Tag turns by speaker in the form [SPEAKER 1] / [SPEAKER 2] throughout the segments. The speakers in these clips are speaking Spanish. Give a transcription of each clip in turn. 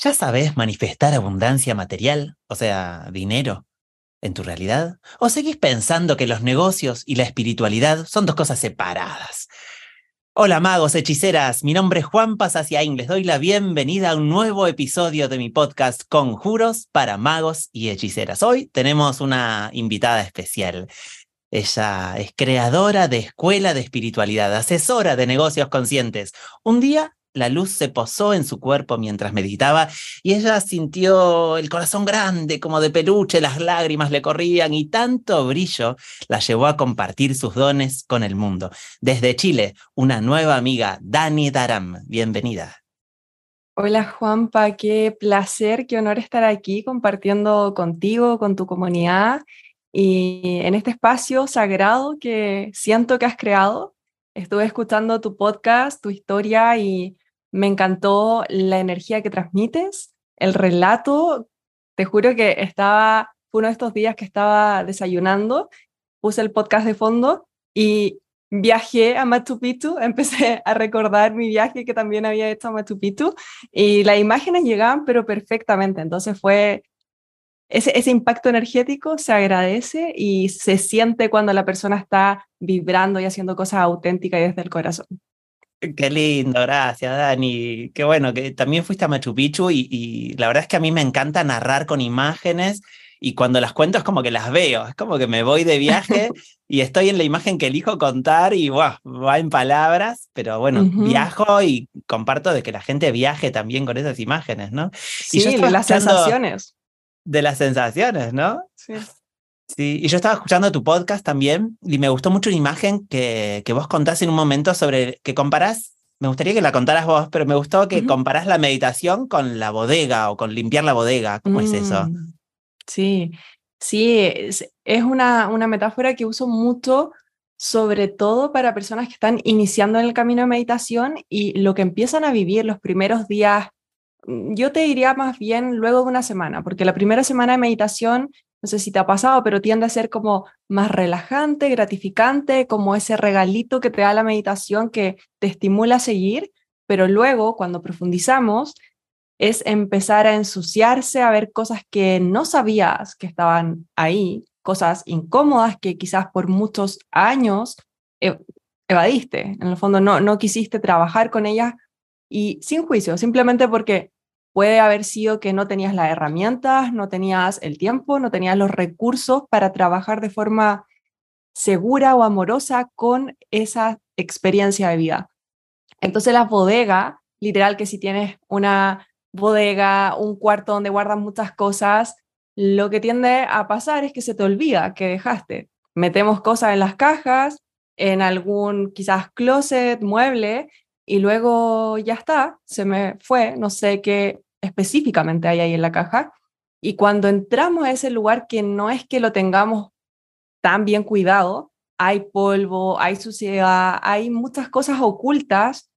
[SPEAKER 1] ¿Ya sabes manifestar abundancia material, o sea, dinero, en tu realidad? ¿O seguís pensando que los negocios y la espiritualidad son dos cosas separadas? Hola magos, hechiceras, mi nombre es Juan Pasaciaín, les doy la bienvenida a un nuevo episodio de mi podcast Conjuros para magos y hechiceras. Hoy tenemos una invitada especial. Ella es creadora de Escuela de Espiritualidad, asesora de negocios conscientes. Un día la luz se posó en su cuerpo mientras meditaba y ella sintió el corazón grande como de peluche, las lágrimas le corrían y tanto brillo la llevó a compartir sus dones con el mundo. Desde Chile, una nueva amiga, Dani Daram. Bienvenida.
[SPEAKER 2] Hola Juanpa, qué placer, qué honor estar aquí compartiendo contigo, con tu comunidad y en este espacio sagrado que siento que has creado. Estuve escuchando tu podcast, tu historia y me encantó la energía que transmites, el relato. Te juro que estaba, fue uno de estos días que estaba desayunando, puse el podcast de fondo y viajé a Machu Picchu, empecé a recordar mi viaje que también había hecho a Machu Picchu y las imágenes llegaban pero perfectamente, entonces fue ese, ese, impacto energético se agradece y se siente cuando la persona está vibrando y haciendo cosas auténticas y desde el corazón.
[SPEAKER 1] Qué lindo, gracias Dani. Qué bueno que también fuiste a Machu Picchu y, la verdad es que a mí me encanta narrar con imágenes y cuando las cuento es como que las veo, es como que me voy de viaje y estoy en la imagen que elijo contar y va en palabras, pero bueno, viajo y comparto de que la gente viaje también con esas imágenes, ¿no?
[SPEAKER 2] Sí, y las sensaciones.
[SPEAKER 1] De las sensaciones, ¿no? Sí. Sí, y yo estaba escuchando tu podcast también y me gustó mucho una imagen que, que vos contás en un momento sobre que comparás, me gustaría que la contaras vos, pero me gustó que comparás la meditación con la bodega o con limpiar la bodega. ¿Cómo es eso? Mm,
[SPEAKER 2] sí, sí, es, es una, una metáfora que uso mucho sobre todo para personas que están iniciando en el camino de meditación y lo que empiezan a vivir los primeros días, mm, yo te diría más bien luego de una semana, porque la primera semana de meditación no sé si te ha pasado, pero tiende a ser como más relajante, gratificante, como ese regalito que te da la meditación que te estimula a seguir, pero luego cuando profundizamos es empezar a ensuciarse, a ver cosas que no sabías que estaban ahí, cosas incómodas que quizás por muchos años evadiste, en el fondo no, no quisiste trabajar con ellas y sin juicio, simplemente porque Puede haber sido que no tenías las herramientas, no tenías el tiempo, no tenías los recursos para trabajar de forma segura o amorosa con esa experiencia de vida. Entonces la bodega, literal que si tienes una bodega, un cuarto donde guardas muchas cosas, lo que tiende a pasar es que se te olvida que dejaste. Metemos cosas en las cajas, en algún quizás closet, mueble, y luego ya está, se me fue, no sé qué específicamente hay ahí en la caja. Y cuando entramos a ese lugar que no es que lo tengamos tan bien cuidado, hay polvo, hay suciedad, hay muchas cosas ocultas,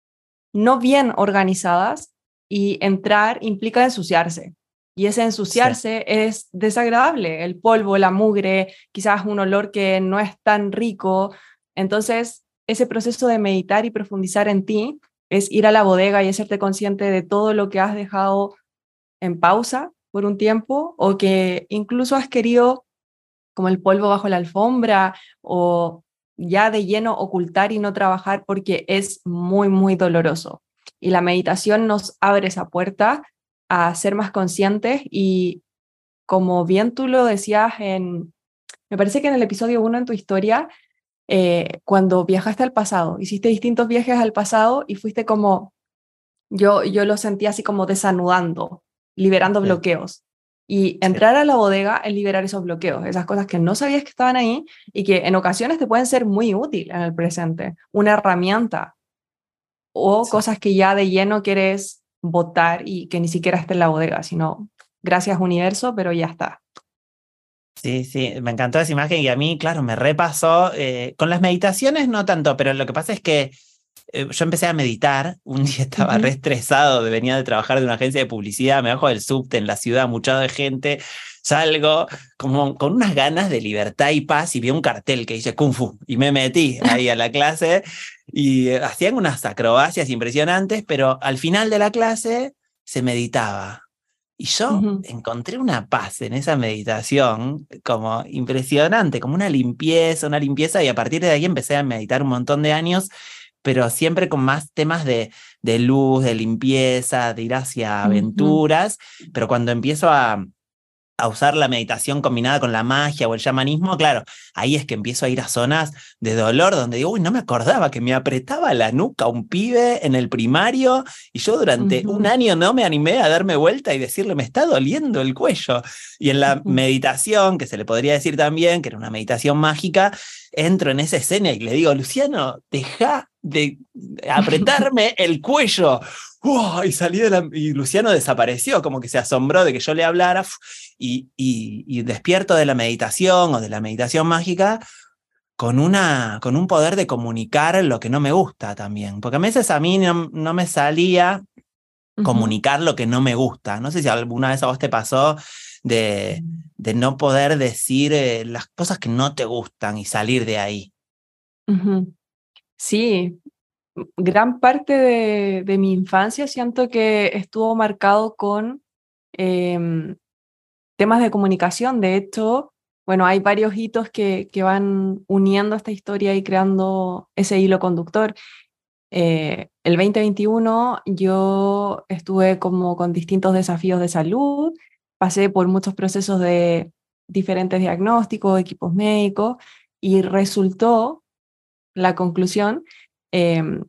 [SPEAKER 2] no bien organizadas, y entrar implica ensuciarse. Y ese ensuciarse es desagradable, el polvo, la mugre, quizás un olor que no es tan rico. Entonces, ese proceso de meditar y profundizar en ti es ir a la bodega y hacerte consciente de todo lo que has dejado en pausa por un tiempo o que incluso has querido como el polvo bajo la alfombra o ya de lleno ocultar y no trabajar porque es muy, muy doloroso. Y la meditación nos abre esa puerta a ser más conscientes y como bien tú lo decías en, me parece que en el episodio 1 en tu historia, eh, cuando viajaste al pasado, hiciste distintos viajes al pasado y fuiste como, yo, yo lo sentí así como desanudando, liberando bloqueos. Y entrar a la bodega es liberar esos bloqueos, esas cosas que no sabías que estaban ahí y que en ocasiones te pueden ser muy útil en el presente, una herramienta o cosas que ya de lleno quieres votar y que ni siquiera esté en la bodega, sino gracias universo, pero ya está.
[SPEAKER 1] Sí, sí, me encantó esa imagen y a mí, claro, me repasó. Eh, con las meditaciones no tanto, pero lo que pasa es que eh, yo empecé a meditar. Un día estaba re estresado, venía de trabajar de una agencia de publicidad, me bajo del subte en la ciudad, mucha de gente. Salgo como con unas ganas de libertad y paz y vi un cartel que dice Kung Fu y me metí ahí a la clase y hacían unas acrobacias impresionantes, pero al final de la clase se meditaba Y yo encontré una paz en esa meditación como impresionante, como una limpieza, una limpieza, y a partir de ahí empecé a meditar un montón de años, pero siempre con más temas de, de luz, de limpieza, de ir hacia aventuras, pero cuando empiezo a, a usar la meditación combinada con la magia o el chamanismo, claro, ahí es que empiezo a ir a zonas de dolor donde digo, uy, no me acordaba que me apretaba la nuca un pibe en el primario y yo durante un año no me animé a darme vuelta y decirle, me está doliendo el cuello. Y en la meditación, que se le podría decir también, que era una meditación mágica, entro en esa escena y le digo, Luciano, deja de apretarme el cuello y salí de la... Y Luciano desapareció, como que se asombró de que yo le hablara y, y, despierto de la meditación o de la meditación mágica con, una, con un poder de comunicar lo que no me gusta también. Porque a veces a mí no, me salía comunicar lo que no me gusta. No sé si alguna vez a vos te pasó de, de no poder decir eh, las cosas que no te gustan y salir de ahí.
[SPEAKER 2] Sí, gran parte de, mi infancia siento que estuvo marcado con em, temas de comunicación. De hecho, bueno, hay varios hitos que, que, van uniendo esta historia y creando ese hilo conductor. Eh, el 2021 yo estuve como con distintos desafíos de salud, pasé por muchos procesos de diferentes diagnósticos, equipos médicos, y resultó la conclusión Em,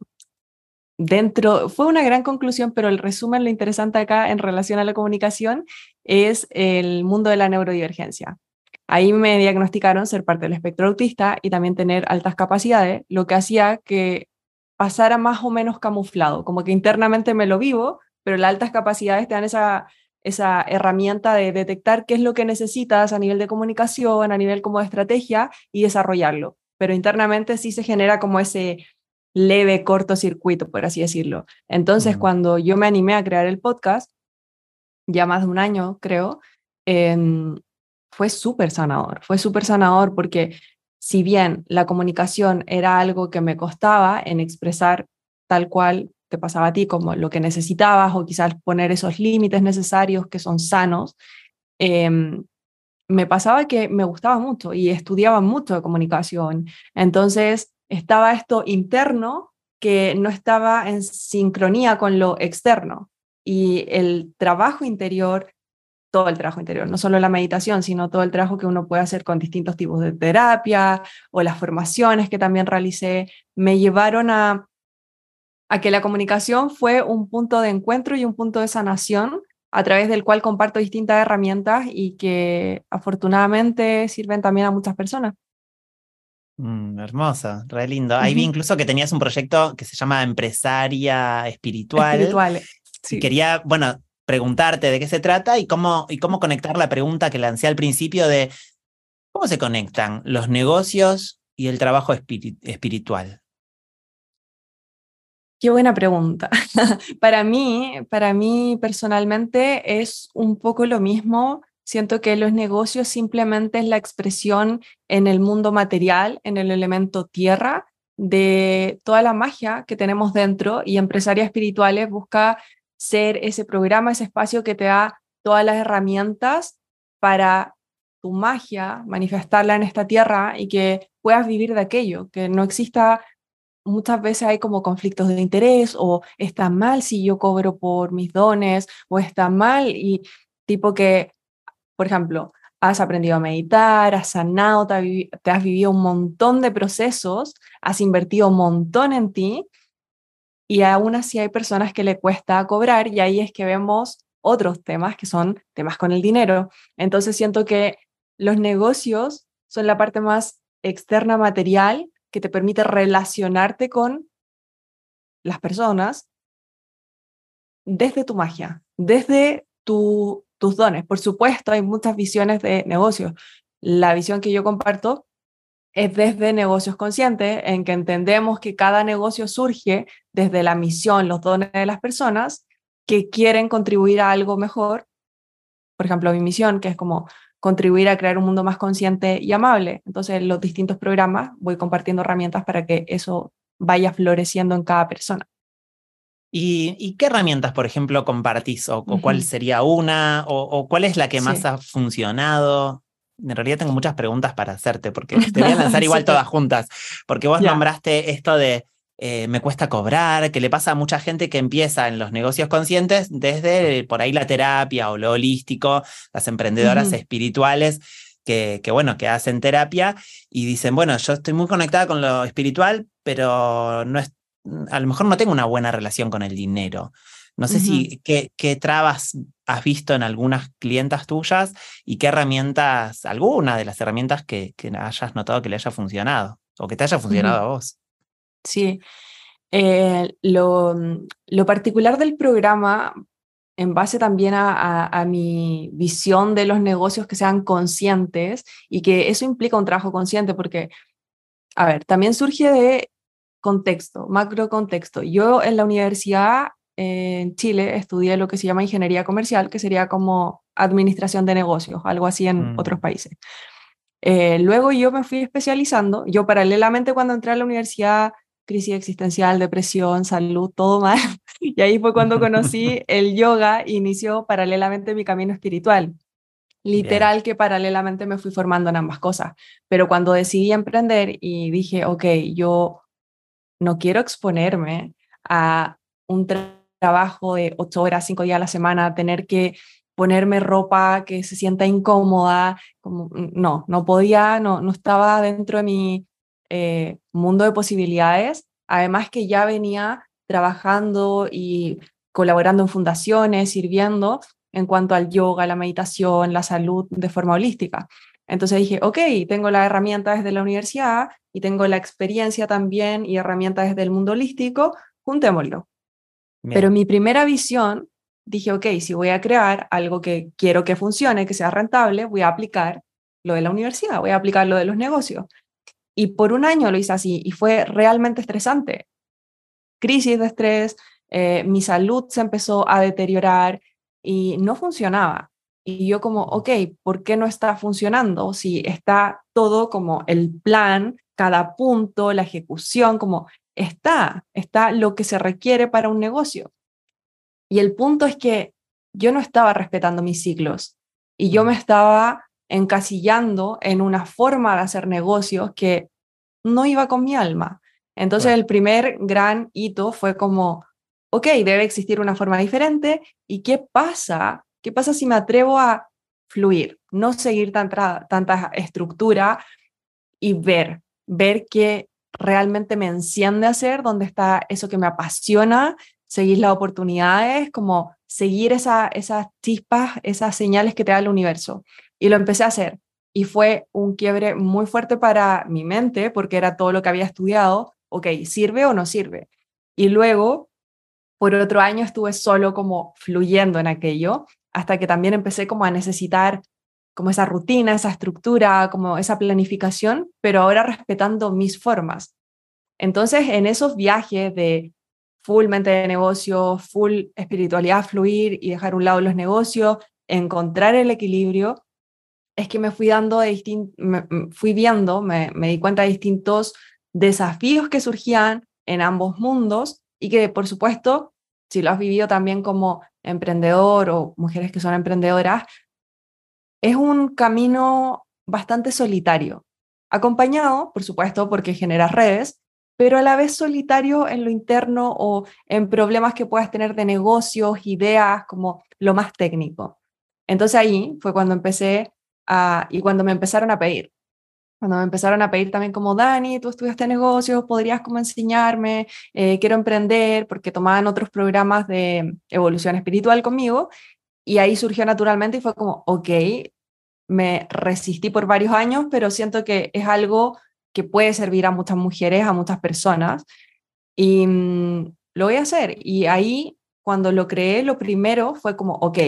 [SPEAKER 2] dentro, fue una gran conclusión, pero el resumen, lo interesante acá en relación a la comunicación es el mundo de la neurodivergencia. Ahí me diagnosticaron ser parte del espectro autista y también tener altas capacidades, lo que hacía que pasara más o menos camuflado, como que internamente me lo vivo, pero las altas capacidades te dan esa, esa herramienta de detectar qué es lo que necesitas a nivel de comunicación, a nivel como de estrategia y desarrollarlo. Pero internamente sí se genera como ese leve cortocircuito, por así decirlo. Entonces, cuando yo me animé a crear el podcast, ya más de un año creo, em, fue súper sanador, fue súper sanador porque si bien la comunicación era algo que me costaba en expresar tal cual te pasaba a ti como lo que necesitabas o quizás poner esos límites necesarios que son sanos, em, me pasaba que me gustaba mucho y estudiaba mucho de comunicación. Entonces, estaba esto interno que no estaba en sincronía con lo externo. Y el trabajo interior, todo el trabajo interior, no solo la meditación, sino todo el trabajo que uno puede hacer con distintos tipos de terapia o las formaciones que también realicé, me llevaron a, a que la comunicación fue un punto de encuentro y un punto de sanación a través del cual comparto distintas herramientas y que afortunadamente sirven también a muchas personas.
[SPEAKER 1] Mm, hermosa, re lindo. Ahí vi incluso que tenías un proyecto que se llama Empresaria Espiritual.
[SPEAKER 2] Espiritual.
[SPEAKER 1] Quería, bueno, preguntarte de qué se trata y cómo, y cómo conectar la pregunta que lancé al principio de cómo se conectan los negocios y el trabajo espiritual.
[SPEAKER 2] Qué buena pregunta. para mí, para mí personalmente es un poco lo mismo Siento que los negocios simplemente es la expresión en el mundo material, en el elemento tierra, de toda la magia que tenemos dentro y Empresarias Espirituales busca ser ese programa, ese espacio que te da todas las herramientas para tu magia, manifestarla en esta tierra y que puedas vivir de aquello, que no exista, muchas veces hay como conflictos de interés o está mal si yo cobro por mis dones o está mal y tipo que por ejemplo, has aprendido a meditar, has sanado, te, has vivido un montón de procesos, has invertido un montón en ti y aún así hay personas que le cuesta cobrar y ahí es que vemos otros temas que son temas con el dinero. Entonces siento que los negocios son la parte más externa material que te permite relacionarte con las personas desde tu magia, desde tu tus dones. Por supuesto, hay muchas visiones de negocios. La visión que yo comparto es desde negocios conscientes, en que entendemos que cada negocio surge desde la misión, los dones de las personas que quieren contribuir a algo mejor. Por ejemplo, mi misión, que es como contribuir a crear un mundo más consciente y amable. Entonces, en los distintos programas voy compartiendo herramientas para que eso vaya floreciendo en cada persona.
[SPEAKER 1] ¿Y, qué herramientas, por ejemplo, compartís? ¿O, cuál sería una? O, cuál es la que más ha funcionado? En realidad tengo muchas preguntas para hacerte, porque te voy a lanzar igual todas juntas. Porque vos nombraste esto de eh, me cuesta cobrar, que le pasa a mucha gente que empieza en los negocios conscientes desde por ahí la terapia o lo holístico, las emprendedoras espirituales. Que, que, bueno, que hacen terapia y dicen, bueno, yo estoy muy conectada con lo espiritual, pero no es, a lo mejor no tengo una buena relación con el dinero. No sé si qué, qué, trabas has visto en algunas clientas tuyas y qué herramientas, alguna de las herramientas que, que hayas notado que le haya funcionado o que te haya funcionado a vos.
[SPEAKER 2] Sí, eh, lo, lo, particular del programa, en base también a, a, mi visión de los negocios que sean conscientes y que eso implica un trabajo consciente porque, a ver, también surge de contexto, macro contexto. Yo en la universidad en Chile estudié lo que se llama ingeniería comercial, que sería como administración de negocios, algo así en otros mm. países. Eh, luego yo me fui especializando, yo paralelamente cuando entré a la universidad, crisis existencial, depresión, salud, todo mal, y ahí fue cuando conocí el yoga, inició paralelamente mi camino espiritual. Literal que paralelamente me fui formando en ambas cosas, pero cuando decidí emprender y dije, ok, yo no quiero exponerme a un trabajo de ocho horas, cinco días a la semana, tener que ponerme ropa que se sienta incómoda, como, mm, no, no podía, no, no estaba dentro de mi eh, mundo de posibilidades, además que ya venía trabajando y colaborando en fundaciones, sirviendo en cuanto al yoga, la meditación, la salud de forma holística. Entonces dije, ok, tengo la herramienta desde la universidad y tengo la experiencia también y herramientas desde el mundo holístico, juntémoslo. Pero mi primera visión, dije, ok, si voy a crear algo que quiero que funcione, que sea rentable, voy a aplicar lo de la universidad, voy a aplicar lo de los negocios. Y por un año lo hice así y fue realmente estresante. Crisis de estrés, eh, mi salud se empezó a deteriorar y no funcionaba. Y yo como, ok, ¿por qué no está funcionando? Si está todo como el plan, cada punto, la ejecución, como está, está lo que se requiere para un negocio. Y el punto es que yo no estaba respetando mis ciclos y yo me estaba encasillando en una forma de hacer negocios que no iba con mi alma. Entonces el primer gran hito fue como, ok, debe existir una forma diferente y qué pasa ¿Qué pasa si me atrevo a fluir, no seguir tanta, tanta estructura y ver, ver qué realmente me enciende hacer, dónde está eso que me apasiona, seguir las oportunidades, como seguir esa, esas chispas, esas señales que te da el universo. Y lo empecé a hacer. Y fue un quiebre muy fuerte para mi mente, porque era todo lo que había estudiado. Ok, ¿sirve o no sirve? Y luego, por otro año, estuve solo como fluyendo en aquello hasta que también empecé como a necesitar como esa rutina, esa estructura, como esa planificación, pero ahora respetando mis formas. Entonces, en esos viajes de full mente de negocio, full espiritualidad, fluir y dejar un lado los negocios, encontrar el equilibrio, es que me fui dando de fui viendo, me, me di cuenta de distintos desafíos que surgían en ambos mundos y que, por supuesto, si lo has vivido también como emprendedor o mujeres que son emprendedoras, es un camino bastante solitario, acompañado, por supuesto, porque genera redes, pero a la vez solitario en lo interno o en problemas que puedas tener de negocios, ideas, como lo más técnico. Entonces ahí fue cuando empecé a, y cuando me empezaron a pedir, cuando me empezaron a pedir también como, Dani, tú estudiaste negocios, podrías como enseñarme, eh, quiero emprender, porque tomaban otros programas de evolución espiritual conmigo, y ahí surgió naturalmente y fue como, ok, me resistí por varios años, pero siento que es algo que puede servir a muchas mujeres, a muchas personas, y mm, lo voy a hacer. Y ahí, cuando lo creé, lo primero fue como, ok,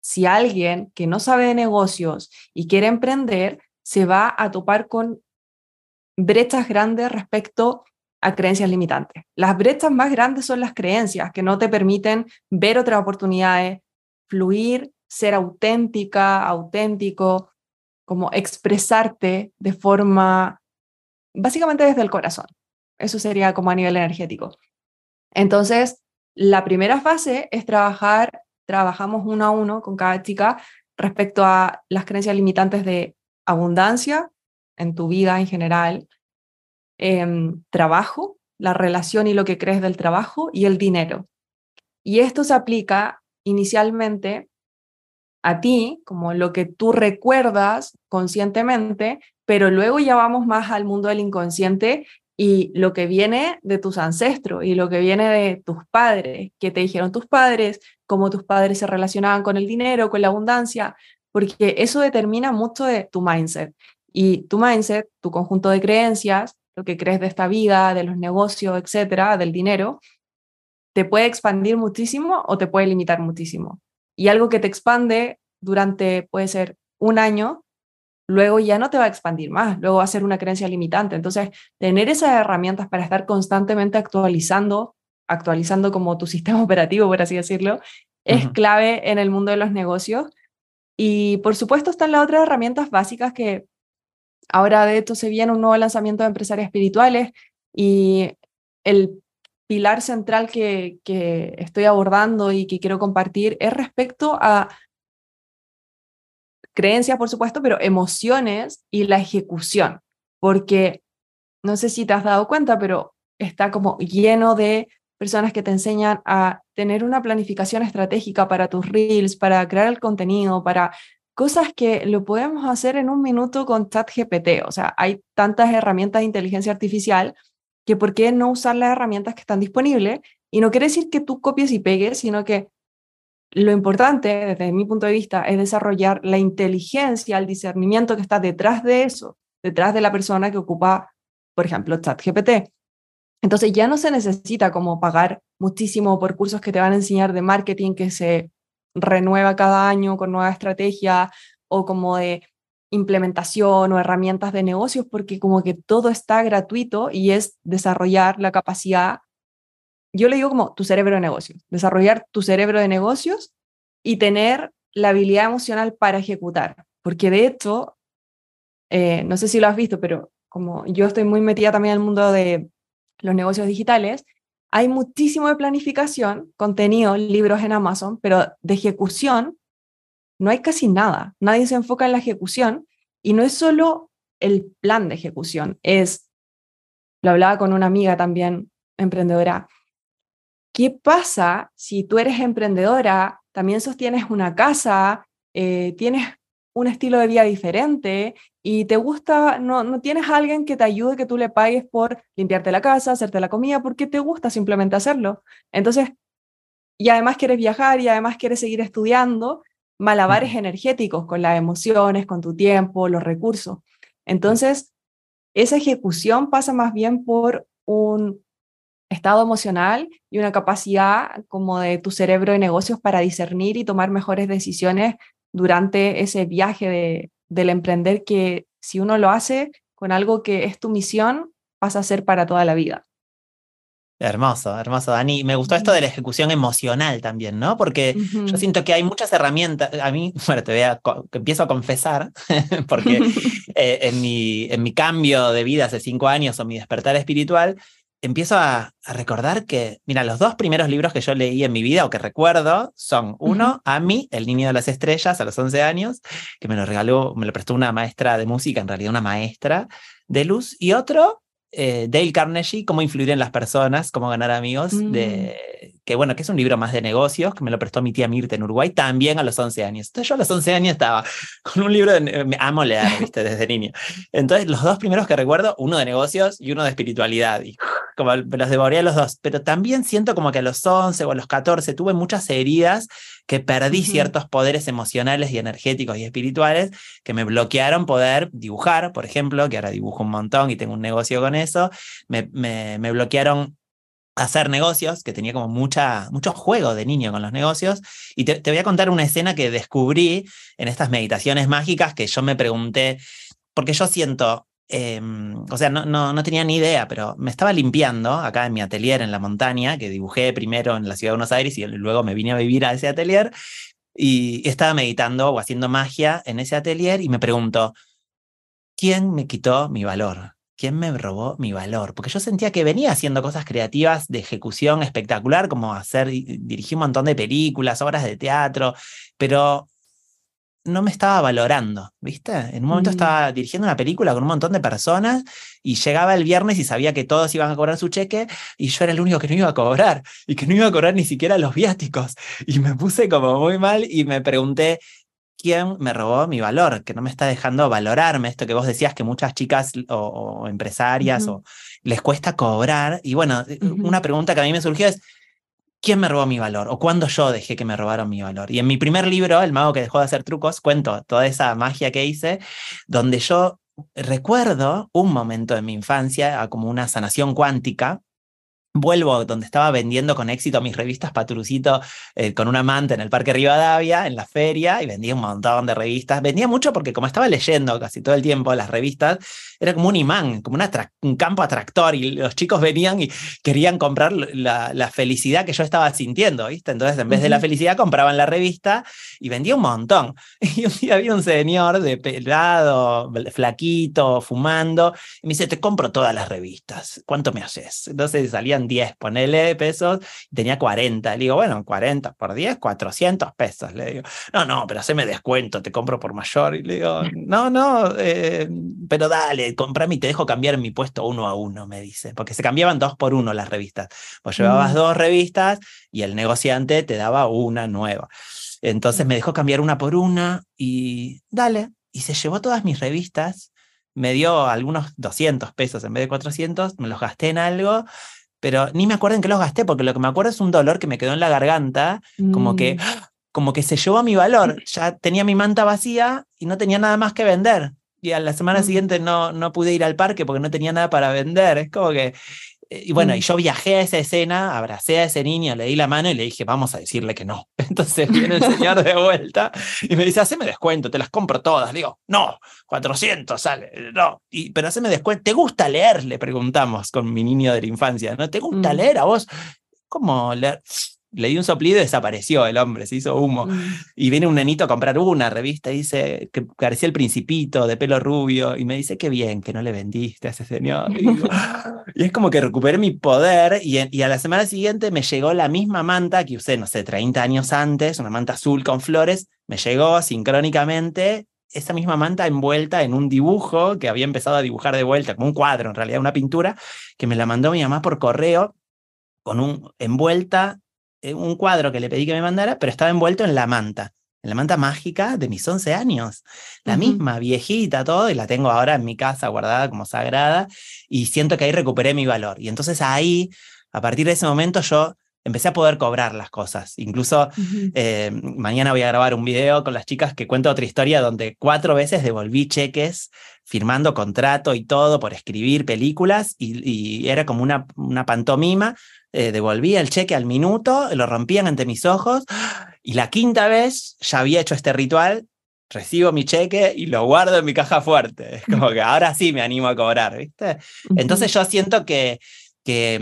[SPEAKER 2] si alguien que no sabe de negocios y quiere emprender, se va a topar con brechas grandes respecto a creencias limitantes. Las brechas más grandes son las creencias que no te permiten ver otras oportunidades, fluir, ser auténtica, auténtico, como expresarte de forma, básicamente desde el corazón. Eso sería como a nivel energético. Entonces, la primera fase es trabajar, trabajamos uno a uno con cada chica respecto a las creencias limitantes de abundancia en tu vida en general, em, trabajo, la relación y lo que crees del trabajo y el dinero. Y esto se aplica inicialmente a ti, como lo que tú recuerdas conscientemente, pero luego ya vamos más al mundo del inconsciente y lo que viene de tus ancestros y lo que viene de tus padres, que te dijeron tus padres, cómo tus padres se relacionaban con el dinero, con la abundancia, porque eso determina mucho de tu mindset. Y tu mindset, tu conjunto de creencias, lo que crees de esta vida, de los negocios, etcétera, del dinero, te puede expandir muchísimo o te puede limitar muchísimo. Y algo que te expande durante, puede ser un año, luego ya no te va a expandir más, luego va a ser una creencia limitante. Entonces, tener esas herramientas para estar constantemente actualizando, actualizando como tu sistema operativo, por así decirlo, es clave en el mundo de los negocios. Y por supuesto están las otras herramientas básicas que ahora de hecho se viene un nuevo lanzamiento de empresarios espirituales y el pilar central que, que estoy abordando y que quiero compartir es respecto a creencias, por supuesto, pero emociones y la ejecución, porque no sé si te has dado cuenta, pero está como lleno de personas que te enseñan a tener una planificación estratégica para tus reels, para crear el contenido, para cosas que lo podemos hacer en un minuto con ChatGPT. O sea, hay tantas herramientas de inteligencia artificial que por qué no usar las herramientas que están disponibles. Y no quiere decir que tú copies y pegues, sino que lo importante, desde mi punto de vista, es desarrollar la inteligencia, el discernimiento que está detrás de eso, detrás de la persona que ocupa, por ejemplo, ChatGPT. Entonces ya no se necesita como pagar muchísimo por cursos que te van a enseñar de marketing que se renueva cada año con nueva estrategia o como de implementación o herramientas de negocios, porque como que todo está gratuito y es desarrollar la capacidad, yo le digo como tu cerebro de negocios, desarrollar tu cerebro de negocios y tener la habilidad emocional para ejecutar, porque de hecho, eh, no sé si lo has visto, pero como yo estoy muy metida también en el mundo de los negocios digitales, hay muchísimo de planificación, contenido, libros en Amazon, pero de ejecución no hay casi nada. Nadie se enfoca en la ejecución y no es solo el plan de ejecución, es, lo hablaba con una amiga también emprendedora, ¿qué pasa si tú eres emprendedora, también sostienes una casa, eh, tienes un estilo de vida diferente y te gusta, no, no tienes a alguien que te ayude, que tú le pagues por limpiarte la casa, hacerte la comida, porque te gusta simplemente hacerlo. Entonces, y además quieres viajar y además quieres seguir estudiando, malabares energéticos con las emociones, con tu tiempo, los recursos. Entonces, esa ejecución pasa más bien por un estado emocional y una capacidad como de tu cerebro de negocios para discernir y tomar mejores decisiones durante ese viaje de, del emprender que si uno lo hace con algo que es tu misión, pasa a ser para toda la vida.
[SPEAKER 1] Hermoso, hermoso, Dani. Me gustó esto de la ejecución emocional también, ¿no? Porque yo siento que hay muchas herramientas. A mí, bueno, te voy a, empiezo a confesar, porque eh, en, mi, en mi cambio de vida hace cinco años o mi despertar espiritual, empiezo a, recordar que, mira, los dos primeros libros que yo leí en mi vida o que recuerdo son uno, a mí, El Niño de las Estrellas, a los 11 años, que me lo regaló, me lo prestó una maestra de música, en realidad una maestra de luz, y otro, eh, Dale Carnegie, Cómo influir en las personas, cómo ganar amigos, de, mm. que bueno, que es un libro más de negocios, que me lo prestó mi tía Mirta en Uruguay, también a los 11 años. Entonces yo a los 11 años estaba con un libro, de, me amo leer, viste, desde niño. Entonces los dos primeros que recuerdo, uno de negocios y uno de espiritualidad, y como los devoré a los dos, pero también siento como que a los 11 o a los 14 tuve muchas heridas que perdí ciertos poderes emocionales y energéticos y espirituales que me bloquearon poder dibujar, por ejemplo, que ahora dibujo un montón y tengo un negocio con eso, me, me, me bloquearon hacer negocios, que tenía como mucha, mucho juego de niño con los negocios. Y te, te, voy a contar una escena que descubrí en estas meditaciones mágicas que yo me pregunté, porque yo siento, eh, o sea, no, no, no, tenía ni idea, pero me estaba limpiando acá en mi atelier en la montaña, que dibujé primero en la ciudad de Buenos Aires y luego me vine a vivir a ese atelier. Y estaba meditando o haciendo magia en ese atelier y me pregunto, ¿quién me quitó mi valor? ¿quién me robó mi valor? Porque yo sentía que venía haciendo cosas creativas de ejecución espectacular, como hacer, dirigir un montón de películas, obras de teatro, pero no me estaba valorando, ¿viste? En un momento mm. estaba dirigiendo una película con un montón de personas y llegaba el viernes y sabía que todos iban a cobrar su cheque y yo era el único que no iba a cobrar y que no iba a cobrar ni siquiera los viáticos. Y me puse como muy mal y me pregunté, ¿quién me robó mi valor? Que no me está dejando valorarme, esto que vos decías que muchas chicas o, empresarias o les cuesta cobrar. Y bueno, una pregunta que a mí me surgió es, ¿quién me robó mi valor? ¿O cuándo yo dejé que me robaron mi valor? Y en mi primer libro, El mago que dejó de hacer trucos, cuento toda esa magia que hice, donde yo recuerdo un momento de mi infancia como una sanación cuántica, Vuelvo donde estaba vendiendo con éxito mis revistas Patrucito eh, con un amante en el Parque Rivadavia, en la feria, y vendía un montón de revistas. Vendía mucho porque como estaba leyendo casi todo el tiempo las revistas, era como un imán, como un campo atractor, y los chicos venían y querían comprar la, felicidad que yo estaba sintiendo, ¿viste? Entonces, en vez de la felicidad, compraban la revista y vendía un montón. Y un día había un señor de pelado, flaquito, fumando, y me dice, te compro todas las revistas, ¿cuánto me haces? Entonces salían 10, ponele pesos, y tenía 40. Le digo, bueno, 40 por 10, 400 pesos. Le digo, no, no, pero haceme descuento, te compro por mayor. Y le digo, no, no, eh, pero dale, comprame y te dejo cambiar mi puesto uno a uno, me dice, porque se cambiaban dos por uno las revistas. Vos llevabas mm. dos revistas y el negociante te daba una nueva. Entonces me dejó cambiar una por una y dale. Y se llevó todas mis revistas, me dio algunos 200 pesos en vez de 400, me los gasté en algo pero ni me acuerdo en qué los gasté, porque lo que me acuerdo es un dolor que me quedó en la garganta, como que mm. como que se llevó a mi valor. Ya tenía mi manta vacía y no tenía nada más que vender. Y a la semana mm. siguiente no, no pude ir al parque porque no tenía nada para vender. Es como que y bueno, y yo viajé a esa escena, abracé a ese niño, le di la mano y le dije, vamos a decirle que no. Entonces viene el señor de vuelta y me dice, haceme descuento, te las compro todas. Le digo, no, 400 sale, no. Y, pero haceme descuento. ¿Te gusta leer? Le preguntamos con mi niño de la infancia, ¿no? ¿Te gusta mm. leer a vos? ¿Cómo leer? Le di un soplido y desapareció el hombre, se hizo humo. Mm. Y viene un nenito a comprar una revista y dice que parecía el principito de pelo rubio y me dice, qué bien que no le vendiste a ese señor. Y, es como que recuperé mi poder y, y, a la semana siguiente me llegó la misma manta que usé, no sé, 30 años antes, una manta azul con flores, me llegó sincrónicamente esa misma manta envuelta en un dibujo que había empezado a dibujar de vuelta, como un cuadro, en realidad una pintura, que me la mandó mi mamá por correo con un envuelta un cuadro que le pedí que me mandara, pero estaba envuelto en la manta, en la manta mágica de mis 11 años. La misma, viejita, todo, y la tengo ahora en mi casa guardada como sagrada, y siento que ahí recuperé mi valor. Y entonces ahí, a partir de ese momento, yo empecé a poder cobrar las cosas. Incluso eh, mañana voy a grabar un video con las chicas que cuento otra historia donde cuatro veces devolví cheques firmando contrato y todo por escribir películas y, y era como una, una pantomima eh, devolvía el cheque al minuto, lo rompían ante mis ojos y la quinta vez ya había hecho este ritual, recibo mi cheque y lo guardo en mi caja fuerte. Es como que ahora sí me animo a cobrar, ¿viste? Entonces yo siento que que,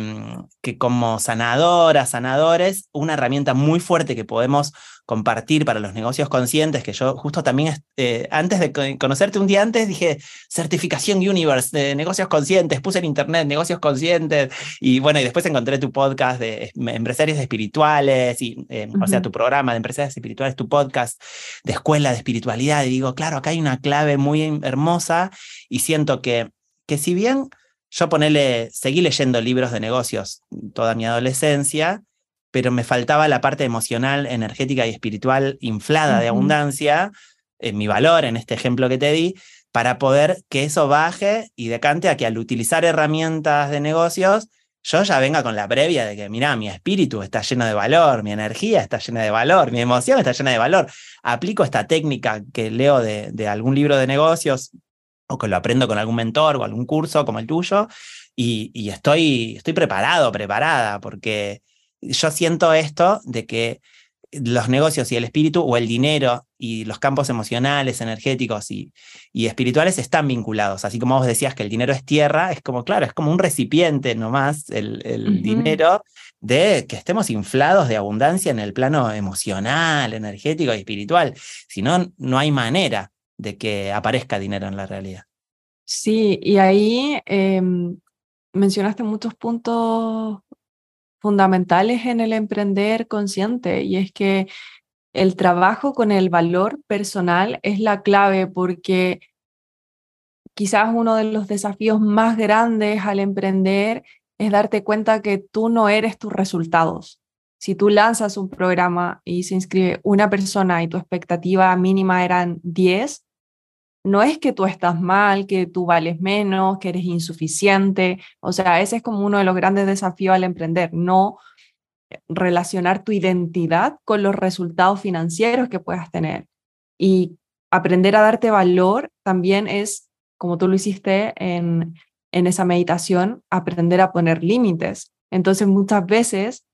[SPEAKER 1] que como sanadoras, sanadores, una herramienta muy fuerte que podemos compartir para los negocios conscientes, que yo justo también, eh, antes de conocerte un día antes, dije certificación Universe de negocios conscientes, puse en internet negocios conscientes, y bueno, y después encontré tu podcast de empresarios espirituales, y, eh, o sea, tu programa de empresarios espirituales, tu podcast de escuela de espiritualidad, y digo, claro, acá hay una clave muy hermosa, y siento que, que si bien yo ponele, seguí leyendo libros de negocios toda mi adolescencia, pero me faltaba la parte emocional, energética y espiritual inflada de abundancia, en mi valor en este ejemplo que te di, para poder que eso baje y decante a que al utilizar herramientas de negocios, yo ya venga con la previa de que, mira, mi espíritu está lleno de valor, mi energía está llena de valor, mi emoción está llena de valor. Aplico esta técnica que leo de, de algún libro de negocios, o que lo aprendo con algún mentor o algún curso como el tuyo, y, estoy, estoy preparado, preparada, porque yo siento esto de que los negocios y el espíritu o el dinero y los campos emocionales, energéticos y, y, espirituales están vinculados. Así como vos decías que el dinero es tierra, es como, claro, es como un recipiente nomás el, el dinero de que estemos inflados de abundancia en el plano emocional, energético y espiritual. Si no, no hay manera de que aparezca dinero en la realidad.
[SPEAKER 2] Sí, y ahí em, mencionaste muchos puntos fundamentales en el emprender consciente y es que el trabajo con el valor personal es la clave porque quizás uno de los desafíos más grandes al emprender es darte cuenta que tú no eres tus resultados. Si tú lanzas un programa y se inscribe una persona y tu expectativa mínima eran 10, no es que tú estás mal, que tú vales menos, que eres insuficiente. O sea, ese es como uno de los grandes desafíos al emprender, no relacionar tu identidad con los resultados financieros que puedas tener. Y aprender a darte valor también es, como tú lo hiciste en, en esa meditación, aprender a poner límites. Entonces, muchas veces,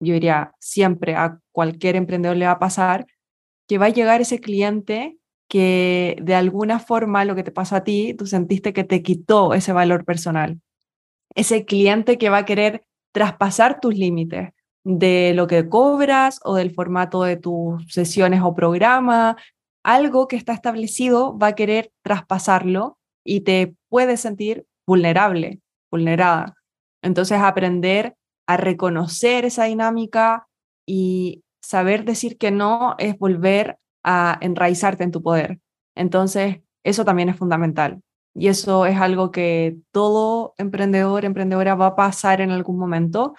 [SPEAKER 2] yo diría, siempre a cualquier emprendedor le va a pasar que va a llegar ese cliente que de alguna forma lo que te pasó a ti, tú sentiste que te quitó ese valor personal. Ese cliente que va a querer traspasar tus límites de lo que cobras o del formato de tus sesiones o programa, algo que está establecido va a querer traspasarlo y te puedes sentir vulnerable, vulnerada. Entonces aprender a reconocer esa dinámica y saber decir que no es volver enraizarte en tu poder. Entonces, eso también es fundamental. Y eso es algo que todo emprendedor, emprendedora va a pasar en algún momento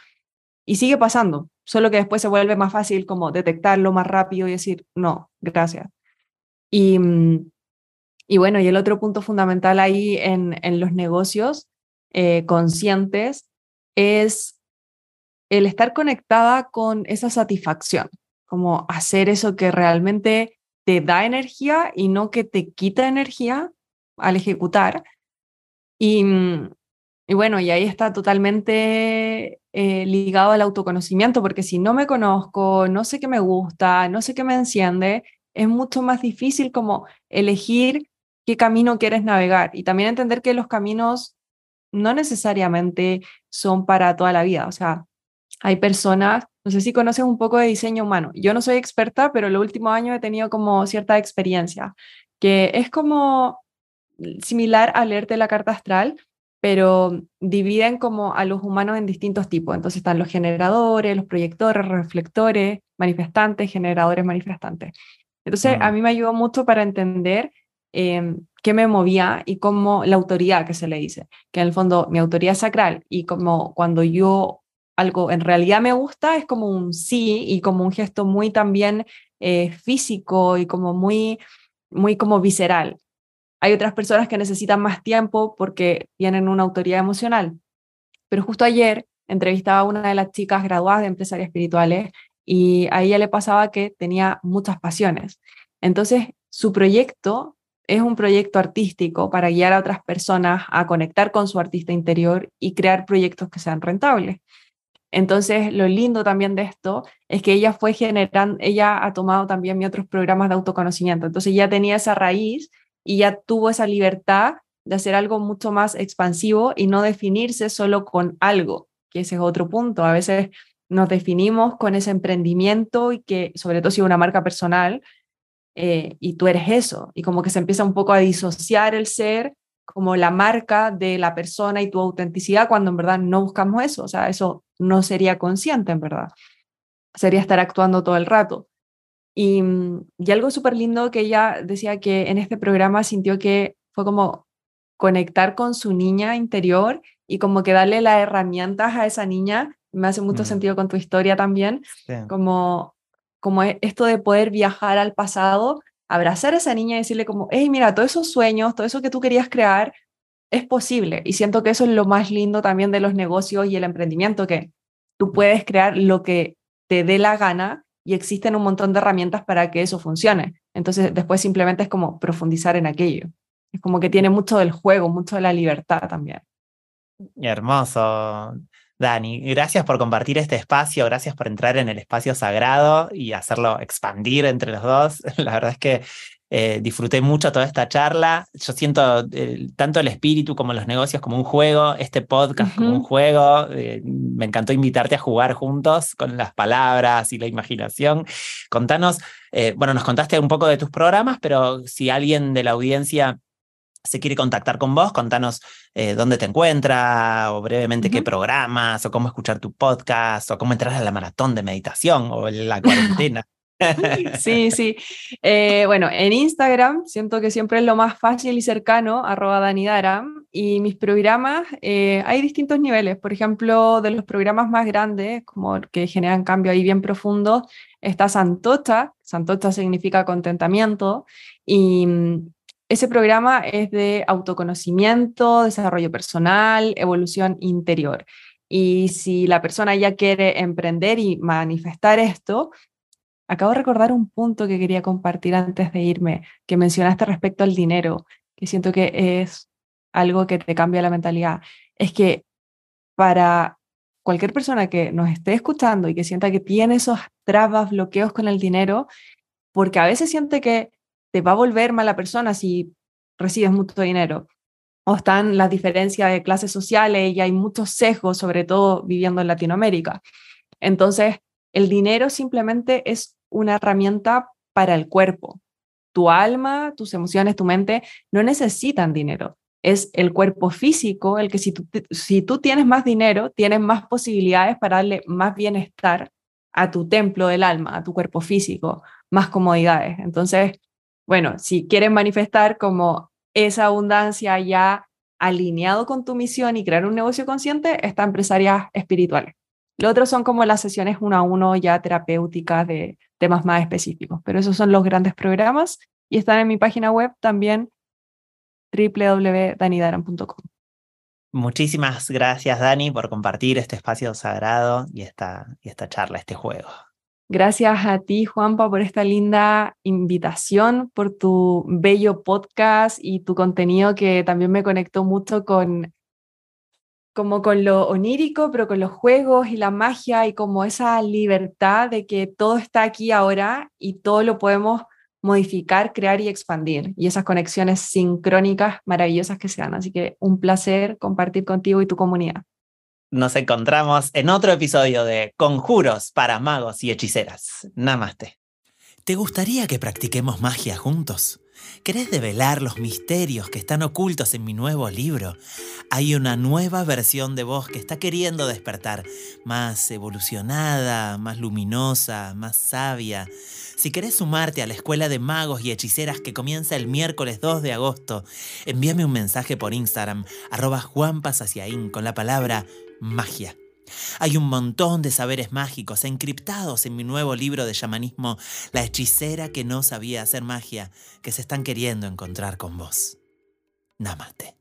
[SPEAKER 2] y sigue pasando, solo que después se vuelve más fácil como detectarlo más rápido y decir, no, gracias. Y, mm, y bueno, y el otro punto fundamental ahí en, en los negocios eh, conscientes es el estar conectada con esa satisfacción, como hacer eso que realmente te da energía y no que te quita energía al ejecutar. Y, bueno, y ahí está totalmente eh, ligado al autoconocimiento, porque si no me conozco, no sé qué me gusta, no sé qué me enciende, es mucho más difícil como elegir qué camino quieres navegar y también entender que los caminos no necesariamente son para toda la vida. O sea, hay personas no sé si conoces un poco de diseño humano. Yo no soy experta, pero los últimos años he tenido como cierta experiencia, que es como similar a leerte la carta astral, pero dividen como a los humanos en distintos tipos. Entonces están los generadores, los proyectores, reflectores, manifestantes, generadores, manifestantes. Entonces a mm. mí me ayudó mucho para entender em, qué me movía y cómo la autoridad que se le dice, que en el fondo mi autoridad sacral y como cuando yo algo en realidad me gusta, es como un sí y como un gesto muy también eh, físico y como muy, muy como visceral. Hay otras personas que necesitan más tiempo porque tienen una autoridad emocional. Pero justo ayer entrevistaba a una de las chicas graduadas de empresarias espirituales y a ella le pasaba que tenía muchas pasiones. Entonces, su proyecto es un proyecto artístico para guiar a otras personas a conectar con su artista interior y crear proyectos que sean rentables. Entonces, lo lindo también de esto es que ella fue generando, ella ha tomado también mis otros programas de autoconocimiento. Entonces, ya tenía esa raíz y ya tuvo esa libertad de hacer algo mucho más expansivo y no definirse solo con algo, que ese es otro punto. A veces nos definimos con ese emprendimiento y que, sobre todo si es una marca personal, eh, y tú eres eso, y como que se empieza un poco a disociar el ser como la marca de la persona y tu autenticidad cuando en verdad no buscamos eso, o sea, eso no sería consciente en verdad, sería estar actuando todo el rato. Y, y algo súper lindo que ella decía que en este programa sintió que fue como conectar con su niña interior y como que darle las herramientas a esa niña, me hace mucho sentido con tu historia también, como, como e, esto de poder viajar al pasado abrazar a esa niña y decirle como, hey, mira, todos esos sueños, todo eso que tú querías crear, es posible. Y siento que eso es lo más lindo también de los negocios y el emprendimiento, que tú puedes crear lo que te dé la gana y existen un montón de herramientas para que eso funcione. Entonces, después simplemente es como profundizar en aquello. Es como que tiene mucho del juego, mucho de la libertad también.
[SPEAKER 1] Hermoso. Dani, gracias por compartir este espacio, gracias por entrar en el espacio sagrado y hacerlo expandir entre los dos. La verdad es que eh, disfruté mucho toda esta charla. Yo siento eh, tanto el espíritu como los negocios como un juego, este podcast como un juego. Eh, me encantó invitarte a jugar juntos con las palabras y la imaginación. Contanos, bueno, nos contaste un poco de tus programas, pero si alguien de la audiencia se quiere contactar con vos, contanos eh, dónde te encuentra, o brevemente qué programas, o cómo escuchar tu podcast, o cómo entrar a la maratón de meditación o la cuarentena.
[SPEAKER 2] Sí, sí. Eh, bueno, en Instagram siento que siempre es lo más fácil y cercano, arroba Danidara, y mis programas, eh, hay distintos niveles. Por ejemplo, de los programas más grandes, como que generan cambio ahí bien profundo, está Santocha. Santocha significa contentamiento, y mm, ese programa es de autoconocimiento, desarrollo personal, evolución interior. Y si la persona ya quiere emprender y manifestar esto, acabo de recordar un punto que quería compartir antes de irme, que mencionaste respecto al dinero, que siento que es algo que te cambia la mentalidad. Es que para cualquier persona que nos esté escuchando y que sienta que tiene esos trabas, bloqueos con el dinero, porque a veces siente que te va a volver mala persona si recibes mucho dinero. O están las diferencias de clases sociales y hay muchos sesgos, sobre todo viviendo en Latinoamérica. Entonces, el dinero simplemente es una herramienta para el cuerpo. Tu alma, tus emociones, tu mente no necesitan dinero. Es el cuerpo físico el que si tú, si tú tienes más dinero, tienes más posibilidades para darle más bienestar a tu templo del alma, a tu cuerpo físico, más comodidades. Entonces, bueno, si quieres manifestar como esa abundancia ya alineado con tu misión y crear un negocio consciente, está empresarias espirituales. Lo otro son como las sesiones uno a uno ya terapéuticas de temas más específicos, pero esos son los grandes programas y están en mi página web también www.danidaran.com.
[SPEAKER 1] Muchísimas gracias Dani por compartir este espacio sagrado y esta, y esta charla, este juego.
[SPEAKER 2] Gracias a ti, Juanpa, por esta linda invitación, por tu bello podcast y tu contenido que también me conectó mucho con como con lo onírico, pero con los juegos y la magia y como esa libertad de que todo está aquí ahora y todo lo podemos modificar, crear y expandir. Y esas conexiones sincrónicas maravillosas que se dan. Así que un placer compartir contigo y tu comunidad.
[SPEAKER 1] Nos encontramos en otro episodio de Conjuros para magos y hechiceras. Namaste. ¿Te gustaría que practiquemos magia juntos? ¿Querés develar los misterios que están ocultos en mi nuevo libro? Hay una nueva versión de vos que está queriendo despertar, más evolucionada, más luminosa, más sabia. Si querés sumarte a la escuela de magos y hechiceras que comienza el miércoles 2 de agosto, envíame un mensaje por Instagram, arroba juanpasaciaín, con la palabra magia. Hay un montón de saberes mágicos encriptados en mi nuevo libro de chamanismo, La hechicera que no sabía hacer magia, que se están queriendo encontrar con vos. Namaste.